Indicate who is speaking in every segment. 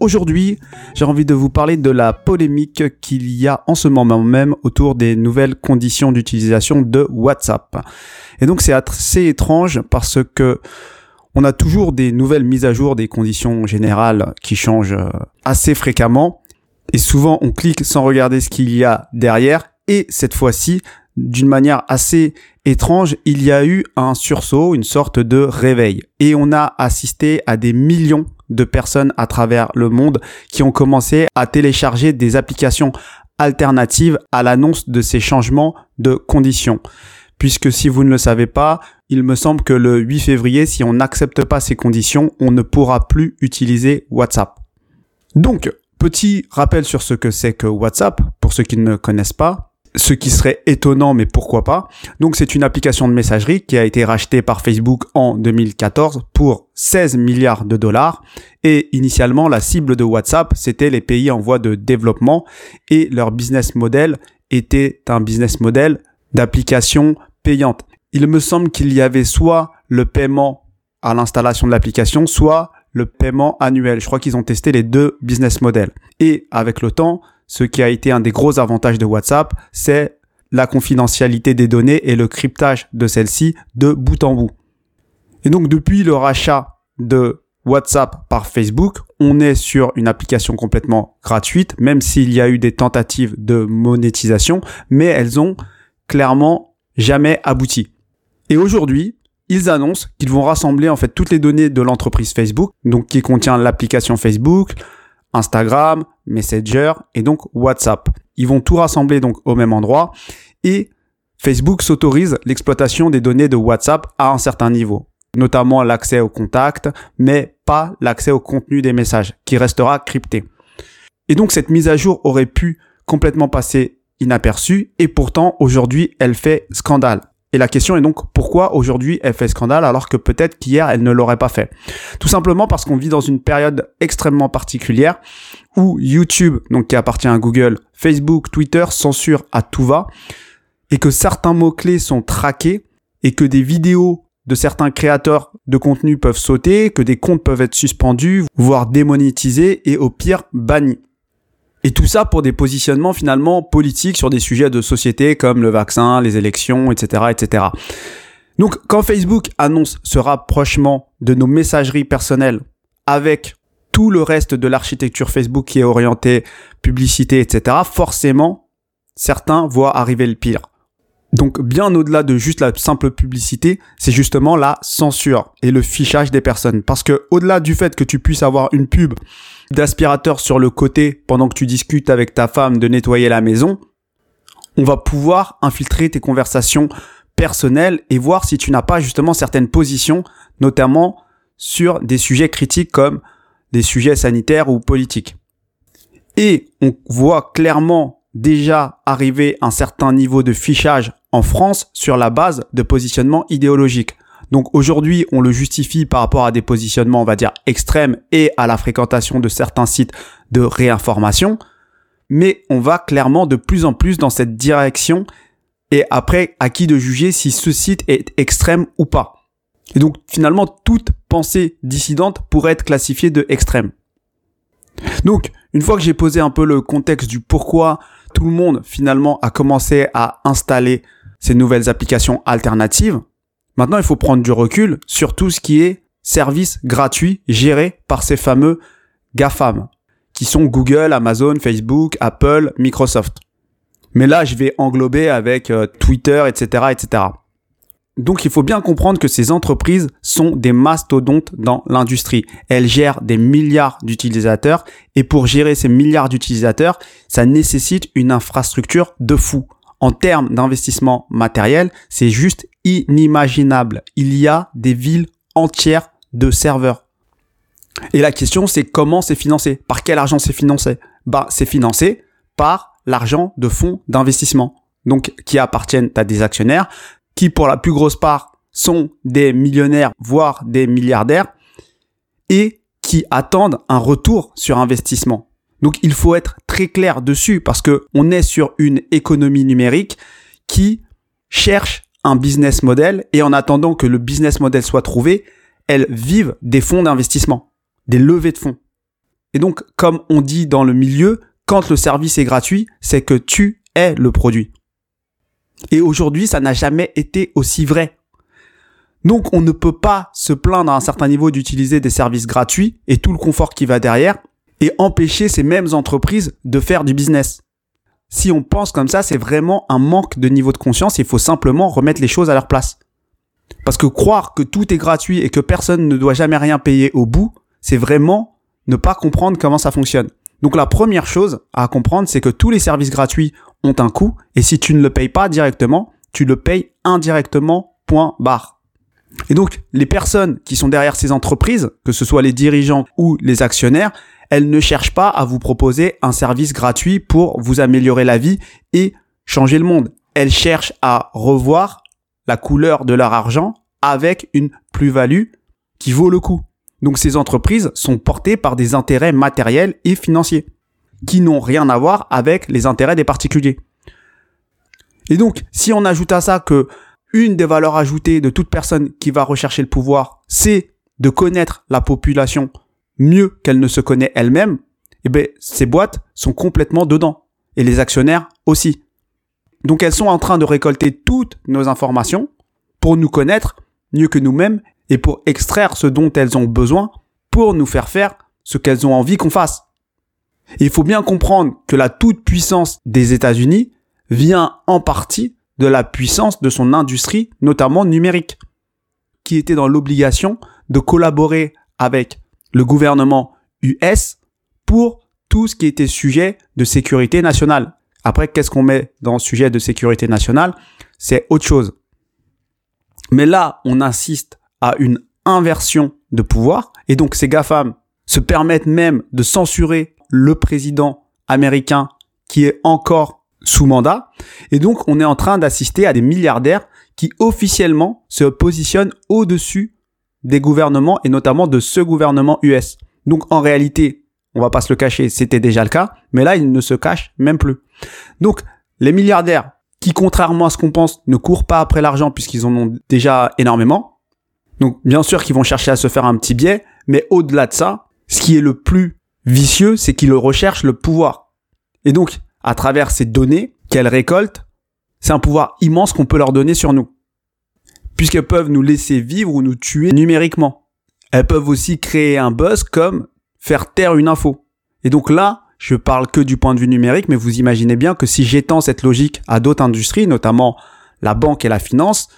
Speaker 1: Aujourd'hui, j'ai envie de vous parler de la polémique qu'il y a en ce moment même autour des nouvelles conditions d'utilisation de WhatsApp. Et donc c'est assez étrange parce que on a toujours des nouvelles mises à jour des conditions générales qui changent euh, assez fréquemment et souvent on clique sans regarder ce qu'il y a derrière et cette fois-ci d'une manière assez étrange, il y a eu un sursaut, une sorte de réveil. Et on a assisté à des millions de personnes à travers le monde qui ont commencé à télécharger des applications alternatives à l'annonce de ces changements de conditions. Puisque si vous ne le savez pas, il me semble que le 8 février, si on n'accepte pas ces conditions, on ne pourra plus utiliser WhatsApp. Donc, petit rappel sur ce que c'est que WhatsApp, pour ceux qui ne connaissent pas ce qui serait étonnant, mais pourquoi pas. Donc c'est une application de messagerie qui a été rachetée par Facebook en 2014 pour 16 milliards de dollars. Et initialement, la cible de WhatsApp, c'était les pays en voie de développement et leur business model était un business model d'application payante. Il me semble qu'il y avait soit le paiement à l'installation de l'application, soit le paiement annuel. Je crois qu'ils ont testé les deux business models. Et avec le temps, ce qui a été un des gros avantages de WhatsApp, c'est la confidentialité des données et le cryptage de celles-ci de bout en bout. Et donc depuis le rachat de WhatsApp par Facebook, on est sur une application complètement gratuite, même s'il y a eu des tentatives de monétisation, mais elles ont clairement jamais abouti. Et aujourd'hui, ils annoncent qu'ils vont rassembler en fait toutes les données de l'entreprise Facebook, donc qui contient l'application Facebook, Instagram, Messenger et donc WhatsApp. Ils vont tout rassembler donc au même endroit et Facebook s'autorise l'exploitation des données de WhatsApp à un certain niveau, notamment l'accès aux contacts, mais pas l'accès au contenu des messages, qui restera crypté. Et donc cette mise à jour aurait pu complètement passer inaperçue, et pourtant aujourd'hui elle fait scandale. Et la question est donc pourquoi aujourd'hui elle fait scandale alors que peut-être qu'hier elle ne l'aurait pas fait? Tout simplement parce qu'on vit dans une période extrêmement particulière où YouTube, donc qui appartient à Google, Facebook, Twitter censurent à tout va et que certains mots-clés sont traqués et que des vidéos de certains créateurs de contenu peuvent sauter, que des comptes peuvent être suspendus, voire démonétisés et au pire bannis. Et tout ça pour des positionnements finalement politiques sur des sujets de société comme le vaccin, les élections, etc., etc. Donc, quand Facebook annonce ce rapprochement de nos messageries personnelles avec tout le reste de l'architecture Facebook qui est orienté publicité, etc., forcément, certains voient arriver le pire. Donc bien au-delà de juste la simple publicité, c'est justement la censure et le fichage des personnes. Parce que au-delà du fait que tu puisses avoir une pub d'aspirateur sur le côté pendant que tu discutes avec ta femme de nettoyer la maison, on va pouvoir infiltrer tes conversations personnelles et voir si tu n'as pas justement certaines positions, notamment sur des sujets critiques comme des sujets sanitaires ou politiques. Et on voit clairement déjà arriver un certain niveau de fichage en France sur la base de positionnement idéologique. Donc aujourd'hui, on le justifie par rapport à des positionnements, on va dire, extrêmes et à la fréquentation de certains sites de réinformation. Mais on va clairement de plus en plus dans cette direction et après, à qui de juger si ce site est extrême ou pas. Et donc finalement, toute pensée dissidente pourrait être classifiée de extrême. Donc, une fois que j'ai posé un peu le contexte du pourquoi tout le monde finalement a commencé à installer ces nouvelles applications alternatives, maintenant il faut prendre du recul sur tout ce qui est service gratuit géré par ces fameux GAFAM, qui sont Google, Amazon, Facebook, Apple, Microsoft. Mais là, je vais englober avec euh, Twitter, etc., etc. Donc il faut bien comprendre que ces entreprises sont des mastodontes dans l'industrie. Elles gèrent des milliards d'utilisateurs et pour gérer ces milliards d'utilisateurs, ça nécessite une infrastructure de fou. En termes d'investissement matériel, c'est juste inimaginable. Il y a des villes entières de serveurs. Et la question c'est comment c'est financé? Par quel argent c'est financé? Bah c'est financé par l'argent de fonds d'investissement donc qui appartiennent à des actionnaires qui pour la plus grosse part sont des millionnaires, voire des milliardaires, et qui attendent un retour sur investissement. Donc il faut être très clair dessus parce que on est sur une économie numérique qui cherche un business model et en attendant que le business model soit trouvé, elles vivent des fonds d'investissement, des levées de fonds. Et donc, comme on dit dans le milieu, quand le service est gratuit, c'est que tu es le produit. Et aujourd'hui, ça n'a jamais été aussi vrai. Donc, on ne peut pas se plaindre à un certain niveau d'utiliser des services gratuits et tout le confort qui va derrière et empêcher ces mêmes entreprises de faire du business. Si on pense comme ça, c'est vraiment un manque de niveau de conscience. Il faut simplement remettre les choses à leur place. Parce que croire que tout est gratuit et que personne ne doit jamais rien payer au bout, c'est vraiment ne pas comprendre comment ça fonctionne. Donc la première chose à comprendre, c'est que tous les services gratuits ont un coût et si tu ne le payes pas directement, tu le payes indirectement, point barre. Et donc les personnes qui sont derrière ces entreprises, que ce soit les dirigeants ou les actionnaires, elles ne cherchent pas à vous proposer un service gratuit pour vous améliorer la vie et changer le monde. Elles cherchent à revoir la couleur de leur argent avec une plus-value qui vaut le coup. Donc ces entreprises sont portées par des intérêts matériels et financiers qui n'ont rien à voir avec les intérêts des particuliers. Et donc, si on ajoute à ça que une des valeurs ajoutées de toute personne qui va rechercher le pouvoir, c'est de connaître la population mieux qu'elle ne se connaît elle-même, eh ben, ces boîtes sont complètement dedans. Et les actionnaires aussi. Donc elles sont en train de récolter toutes nos informations pour nous connaître mieux que nous-mêmes et pour extraire ce dont elles ont besoin pour nous faire faire ce qu'elles ont envie qu'on fasse. Il faut bien comprendre que la toute-puissance des États-Unis vient en partie de la puissance de son industrie, notamment numérique, qui était dans l'obligation de collaborer avec le gouvernement US pour tout ce qui était sujet de sécurité nationale. Après, qu'est-ce qu'on met dans sujet de sécurité nationale? C'est autre chose. Mais là, on insiste à une inversion de pouvoir, et donc ces GAFAM se permettent même de censurer le président américain qui est encore sous mandat, et donc on est en train d'assister à des milliardaires qui officiellement se positionnent au-dessus des gouvernements et notamment de ce gouvernement US. Donc en réalité, on va pas se le cacher, c'était déjà le cas, mais là ils ne se cachent même plus. Donc les milliardaires qui contrairement à ce qu'on pense ne courent pas après l'argent puisqu'ils en ont déjà énormément. Donc bien sûr qu'ils vont chercher à se faire un petit biais, mais au-delà de ça, ce qui est le plus vicieux, c'est qu'ils recherchent le pouvoir. Et donc à travers ces données qu'elles récoltent, c'est un pouvoir immense qu'on peut leur donner sur nous puisqu'elles peuvent nous laisser vivre ou nous tuer numériquement. Elles peuvent aussi créer un buzz comme faire taire une info. Et donc là, je parle que du point de vue numérique, mais vous imaginez bien que si j'étends cette logique à d'autres industries, notamment la banque et la finance,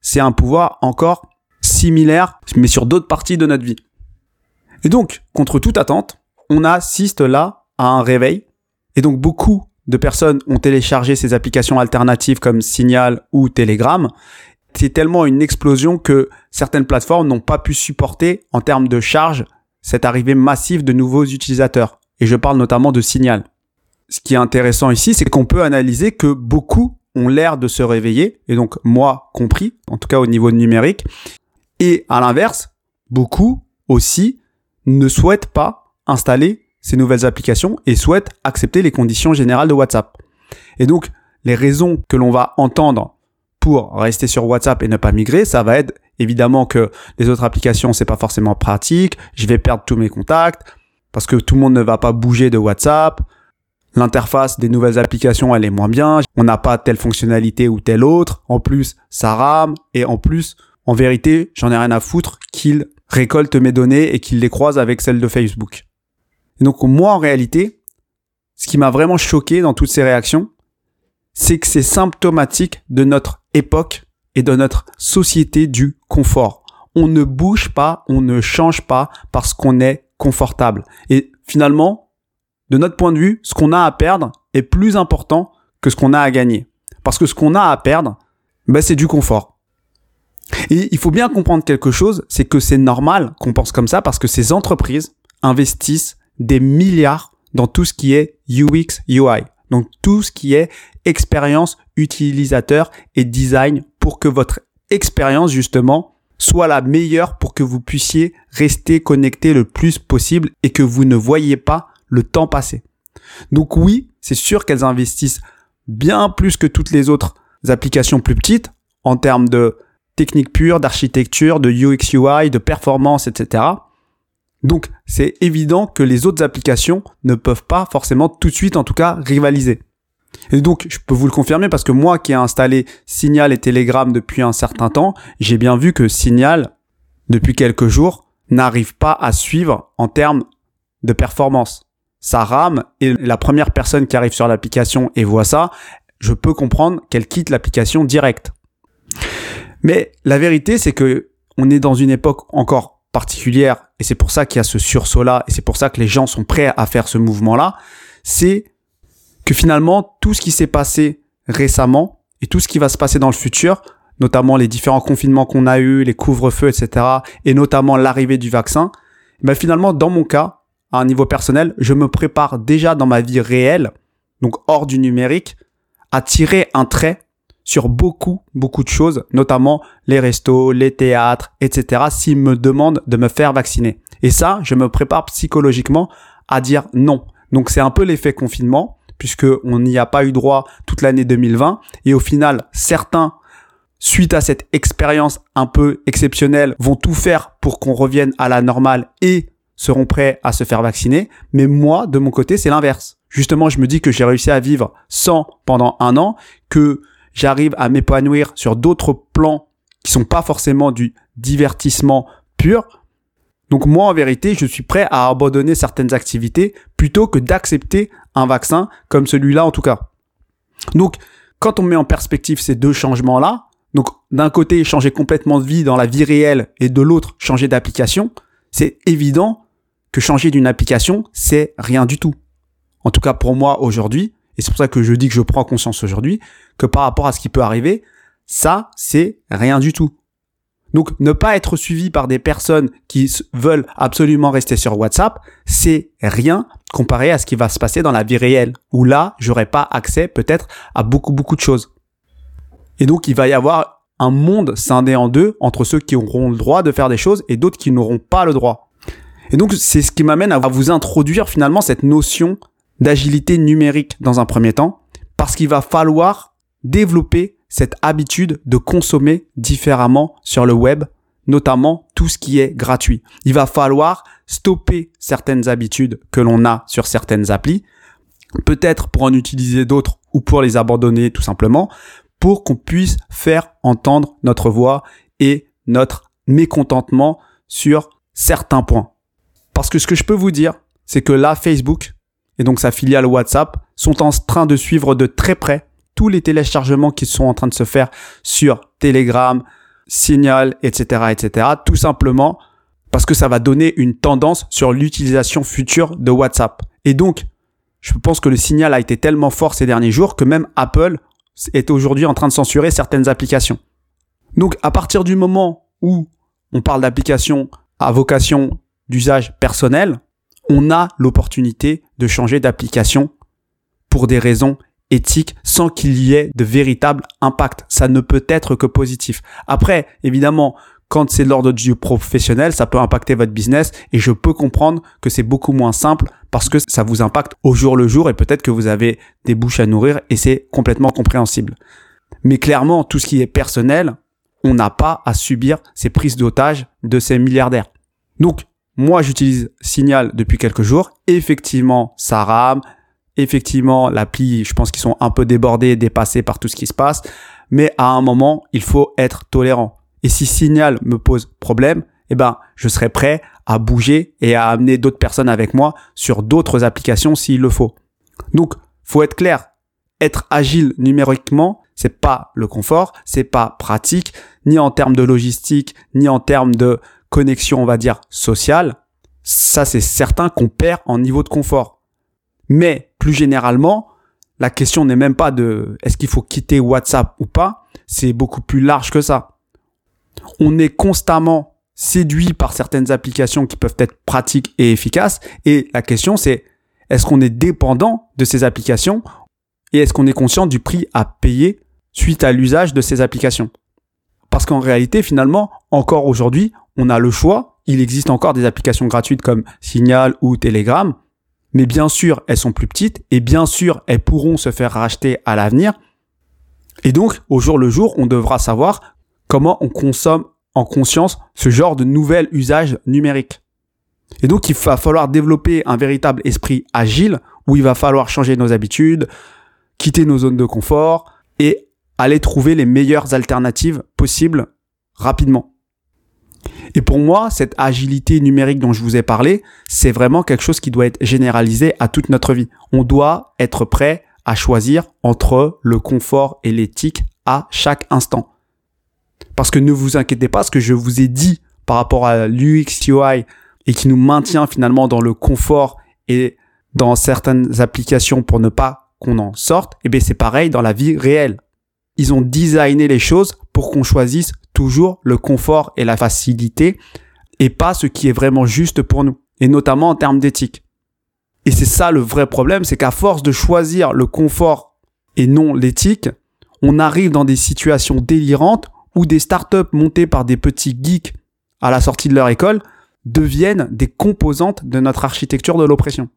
Speaker 1: c'est un pouvoir encore similaire, mais sur d'autres parties de notre vie. Et donc, contre toute attente, on assiste là à un réveil. Et donc, beaucoup de personnes ont téléchargé ces applications alternatives comme Signal ou Telegram c'est tellement une explosion que certaines plateformes n'ont pas pu supporter en termes de charge cette arrivée massive de nouveaux utilisateurs. Et je parle notamment de Signal. Ce qui est intéressant ici, c'est qu'on peut analyser que beaucoup ont l'air de se réveiller, et donc moi compris, en tout cas au niveau numérique. Et à l'inverse, beaucoup aussi ne souhaitent pas installer ces nouvelles applications et souhaitent accepter les conditions générales de WhatsApp. Et donc, les raisons que l'on va entendre pour rester sur WhatsApp et ne pas migrer, ça va être évidemment que les autres applications, c'est pas forcément pratique, je vais perdre tous mes contacts, parce que tout le monde ne va pas bouger de WhatsApp, l'interface des nouvelles applications, elle est moins bien, on n'a pas telle fonctionnalité ou telle autre, en plus, ça rame, et en plus, en vérité, j'en ai rien à foutre qu'ils récoltent mes données et qu'ils les croisent avec celles de Facebook. Et donc, moi, en réalité, ce qui m'a vraiment choqué dans toutes ces réactions, c'est que c'est symptomatique de notre époque et de notre société du confort. On ne bouge pas, on ne change pas parce qu'on est confortable. Et finalement, de notre point de vue, ce qu'on a à perdre est plus important que ce qu'on a à gagner. Parce que ce qu'on a à perdre, ben, c'est du confort. Et il faut bien comprendre quelque chose, c'est que c'est normal qu'on pense comme ça parce que ces entreprises investissent des milliards dans tout ce qui est UX, UI. Donc tout ce qui est expérience utilisateur et design pour que votre expérience justement soit la meilleure pour que vous puissiez rester connecté le plus possible et que vous ne voyez pas le temps passer. Donc oui, c'est sûr qu'elles investissent bien plus que toutes les autres applications plus petites en termes de technique pure, d'architecture, de UX UI, de performance, etc. Donc c'est évident que les autres applications ne peuvent pas forcément tout de suite en tout cas rivaliser. Et donc je peux vous le confirmer parce que moi qui ai installé Signal et Telegram depuis un certain temps, j'ai bien vu que Signal depuis quelques jours n'arrive pas à suivre en termes de performance. Ça rame et la première personne qui arrive sur l'application et voit ça, je peux comprendre qu'elle quitte l'application direct. Mais la vérité, c'est que on est dans une époque encore particulière, et c'est pour ça qu'il y a ce sursaut-là, et c'est pour ça que les gens sont prêts à faire ce mouvement-là, c'est que finalement, tout ce qui s'est passé récemment, et tout ce qui va se passer dans le futur, notamment les différents confinements qu'on a eus, les couvre-feux, etc., et notamment l'arrivée du vaccin, ben finalement, dans mon cas, à un niveau personnel, je me prépare déjà dans ma vie réelle, donc hors du numérique, à tirer un trait sur beaucoup, beaucoup de choses, notamment les restos, les théâtres, etc., s'ils me demandent de me faire vacciner. Et ça, je me prépare psychologiquement à dire non. Donc c'est un peu l'effet confinement, puisque on n'y a pas eu droit toute l'année 2020. Et au final, certains, suite à cette expérience un peu exceptionnelle, vont tout faire pour qu'on revienne à la normale et seront prêts à se faire vacciner. Mais moi, de mon côté, c'est l'inverse. Justement, je me dis que j'ai réussi à vivre sans pendant un an, que j'arrive à m'épanouir sur d'autres plans qui sont pas forcément du divertissement pur. Donc moi, en vérité, je suis prêt à abandonner certaines activités plutôt que d'accepter un vaccin comme celui-là en tout cas. Donc, quand on met en perspective ces deux changements-là, donc d'un côté changer complètement de vie dans la vie réelle et de l'autre changer d'application, c'est évident que changer d'une application, c'est rien du tout. En tout cas pour moi aujourd'hui, et c'est pour ça que je dis que je prends conscience aujourd'hui, que par rapport à ce qui peut arriver, ça, c'est rien du tout. Donc, ne pas être suivi par des personnes qui veulent absolument rester sur WhatsApp, c'est rien comparé à ce qui va se passer dans la vie réelle, où là, j'aurai pas accès peut-être à beaucoup, beaucoup de choses. Et donc, il va y avoir un monde scindé en deux entre ceux qui auront le droit de faire des choses et d'autres qui n'auront pas le droit. Et donc, c'est ce qui m'amène à vous introduire finalement cette notion d'agilité numérique dans un premier temps, parce qu'il va falloir développer cette habitude de consommer différemment sur le web, notamment tout ce qui est gratuit. Il va falloir stopper certaines habitudes que l'on a sur certaines applis, peut-être pour en utiliser d'autres ou pour les abandonner tout simplement, pour qu'on puisse faire entendre notre voix et notre mécontentement sur certains points. Parce que ce que je peux vous dire, c'est que là, Facebook, et donc sa filiale WhatsApp sont en train de suivre de très près tous les téléchargements qui sont en train de se faire sur Telegram, Signal, etc., etc. Tout simplement parce que ça va donner une tendance sur l'utilisation future de WhatsApp. Et donc, je pense que le signal a été tellement fort ces derniers jours que même Apple est aujourd'hui en train de censurer certaines applications. Donc, à partir du moment où on parle d'applications à vocation d'usage personnel, on a l'opportunité de changer d'application pour des raisons éthiques sans qu'il y ait de véritable impact. Ça ne peut être que positif. Après, évidemment, quand c'est l'ordre du professionnel, ça peut impacter votre business et je peux comprendre que c'est beaucoup moins simple parce que ça vous impacte au jour le jour et peut-être que vous avez des bouches à nourrir et c'est complètement compréhensible. Mais clairement, tout ce qui est personnel, on n'a pas à subir ces prises d'otages de ces milliardaires. Donc, moi, j'utilise Signal depuis quelques jours. Effectivement, ça rame. Effectivement, l'appli, je pense qu'ils sont un peu débordés, dépassés par tout ce qui se passe. Mais à un moment, il faut être tolérant. Et si Signal me pose problème, eh ben, je serai prêt à bouger et à amener d'autres personnes avec moi sur d'autres applications s'il le faut. Donc, faut être clair. Être agile numériquement, c'est pas le confort, c'est pas pratique, ni en termes de logistique, ni en termes de connexion, on va dire, sociale, ça c'est certain qu'on perd en niveau de confort. Mais plus généralement, la question n'est même pas de est-ce qu'il faut quitter WhatsApp ou pas, c'est beaucoup plus large que ça. On est constamment séduit par certaines applications qui peuvent être pratiques et efficaces et la question c'est est-ce qu'on est dépendant de ces applications et est-ce qu'on est conscient du prix à payer suite à l'usage de ces applications? Parce qu'en réalité, finalement, encore aujourd'hui, on a le choix. Il existe encore des applications gratuites comme Signal ou Telegram. Mais bien sûr, elles sont plus petites et bien sûr, elles pourront se faire racheter à l'avenir. Et donc, au jour le jour, on devra savoir comment on consomme en conscience ce genre de nouvel usage numérique. Et donc, il va falloir développer un véritable esprit agile où il va falloir changer nos habitudes, quitter nos zones de confort et aller trouver les meilleures alternatives possibles rapidement. Et pour moi, cette agilité numérique dont je vous ai parlé, c'est vraiment quelque chose qui doit être généralisé à toute notre vie. On doit être prêt à choisir entre le confort et l'éthique à chaque instant. Parce que ne vous inquiétez pas, ce que je vous ai dit par rapport à l'UX UI et qui nous maintient finalement dans le confort et dans certaines applications pour ne pas qu'on en sorte, eh bien c'est pareil dans la vie réelle. Ils ont designé les choses pour qu'on choisisse toujours le confort et la facilité et pas ce qui est vraiment juste pour nous, et notamment en termes d'éthique. Et c'est ça le vrai problème, c'est qu'à force de choisir le confort et non l'éthique, on arrive dans des situations délirantes où des startups montées par des petits geeks à la sortie de leur école deviennent des composantes de notre architecture de l'oppression.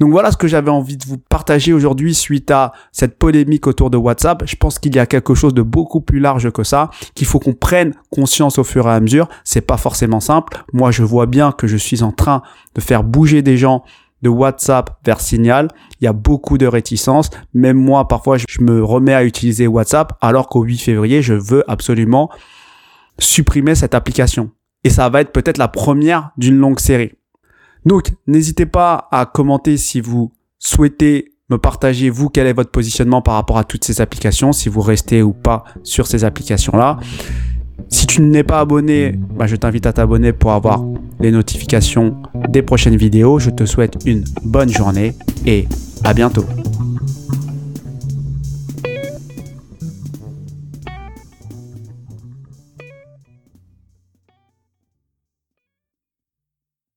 Speaker 1: Donc voilà ce que j'avais envie de vous partager aujourd'hui suite à cette polémique autour de WhatsApp. Je pense qu'il y a quelque chose de beaucoup plus large que ça, qu'il faut qu'on prenne conscience au fur et à mesure. C'est pas forcément simple. Moi, je vois bien que je suis en train de faire bouger des gens de WhatsApp vers Signal. Il y a beaucoup de réticences. Même moi, parfois, je me remets à utiliser WhatsApp alors qu'au 8 février, je veux absolument supprimer cette application. Et ça va être peut-être la première d'une longue série. Donc, n'hésitez pas à commenter si vous souhaitez me partager, vous, quel est votre positionnement par rapport à toutes ces applications, si vous restez ou pas sur ces applications-là. Si tu n'es pas abonné, bah, je t'invite à t'abonner pour avoir les notifications des prochaines vidéos. Je te souhaite une bonne journée et à bientôt.